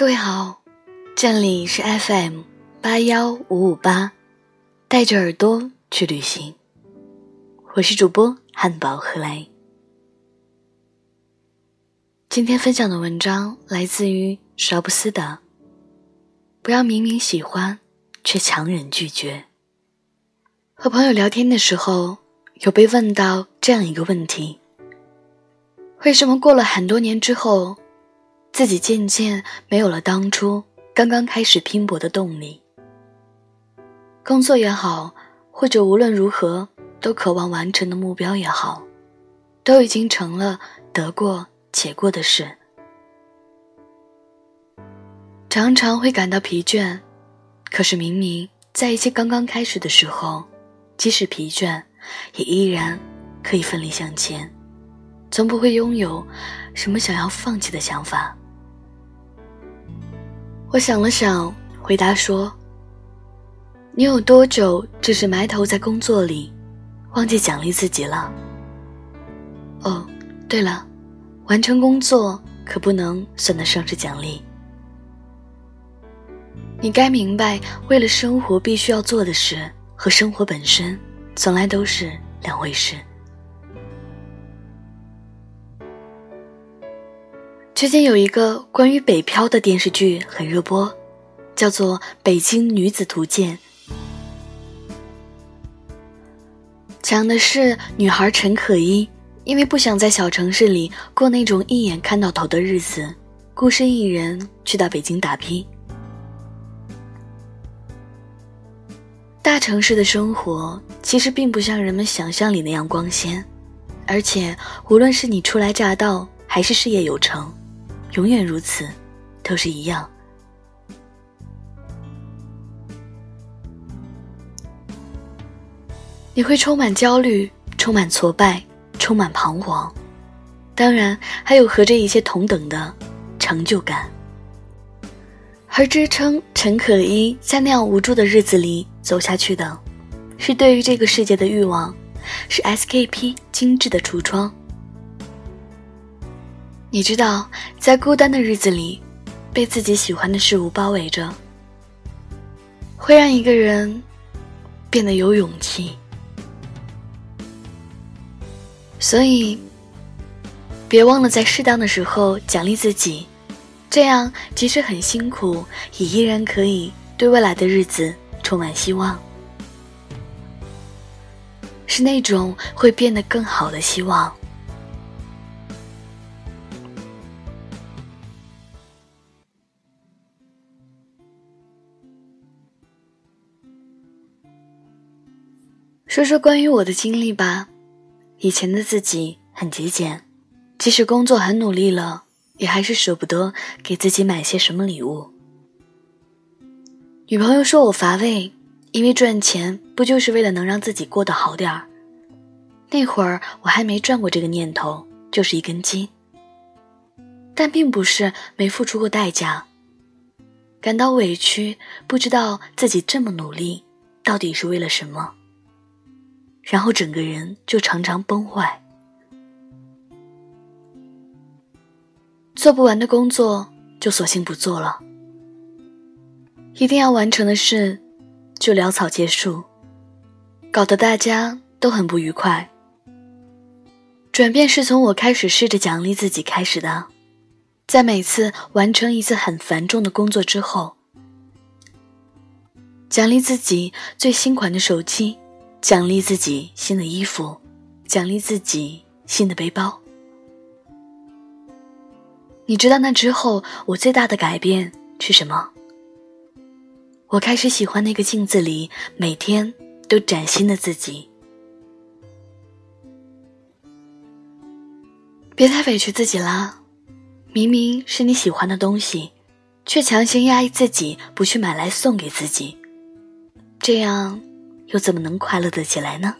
各位好，这里是 FM 八幺五五八，带着耳朵去旅行。我是主播汉堡何来。今天分享的文章来自于邵布斯的《不要明明喜欢，却强忍拒绝》。和朋友聊天的时候，有被问到这样一个问题：为什么过了很多年之后？自己渐渐没有了当初刚刚开始拼搏的动力，工作也好，或者无论如何都渴望完成的目标也好，都已经成了得过且过的事。常常会感到疲倦，可是明明在一切刚刚开始的时候，即使疲倦，也依然可以奋力向前，从不会拥有什么想要放弃的想法。我想了想，回答说：“你有多久只是埋头在工作里，忘记奖励自己了？哦，对了，完成工作可不能算得上是奖励。你该明白，为了生活必须要做的事和生活本身，从来都是两回事。”最近有一个关于北漂的电视剧很热播，叫做《北京女子图鉴》，讲的是女孩陈可依因为不想在小城市里过那种一眼看到头的日子，孤身一人去到北京打拼。大城市的生活其实并不像人们想象里那样光鲜，而且无论是你初来乍到，还是事业有成。永远如此，都是一样。你会充满焦虑，充满挫败，充满彷徨，当然还有和这一切同等的成就感。而支撑陈可依在那样无助的日子里走下去的，是对于这个世界的欲望，是 SKP 精致的橱窗。你知道，在孤单的日子里，被自己喜欢的事物包围着，会让一个人变得有勇气。所以，别忘了在适当的时候奖励自己，这样即使很辛苦，也依然可以对未来的日子充满希望，是那种会变得更好的希望。说说关于我的经历吧。以前的自己很节俭，即使工作很努力了，也还是舍不得给自己买些什么礼物。女朋友说我乏味，因为赚钱不就是为了能让自己过得好点儿？那会儿我还没转过这个念头，就是一根筋。但并不是没付出过代价，感到委屈，不知道自己这么努力到底是为了什么。然后整个人就常常崩坏，做不完的工作就索性不做了，一定要完成的事就潦草结束，搞得大家都很不愉快。转变是从我开始试着奖励自己开始的，在每次完成一次很繁重的工作之后，奖励自己最新款的手机。奖励自己新的衣服，奖励自己新的背包。你知道那之后我最大的改变是什么？我开始喜欢那个镜子里每天都崭新的自己。别太委屈自己啦，明明是你喜欢的东西，却强行压抑自己不去买来送给自己，这样。又怎么能快乐的起来呢？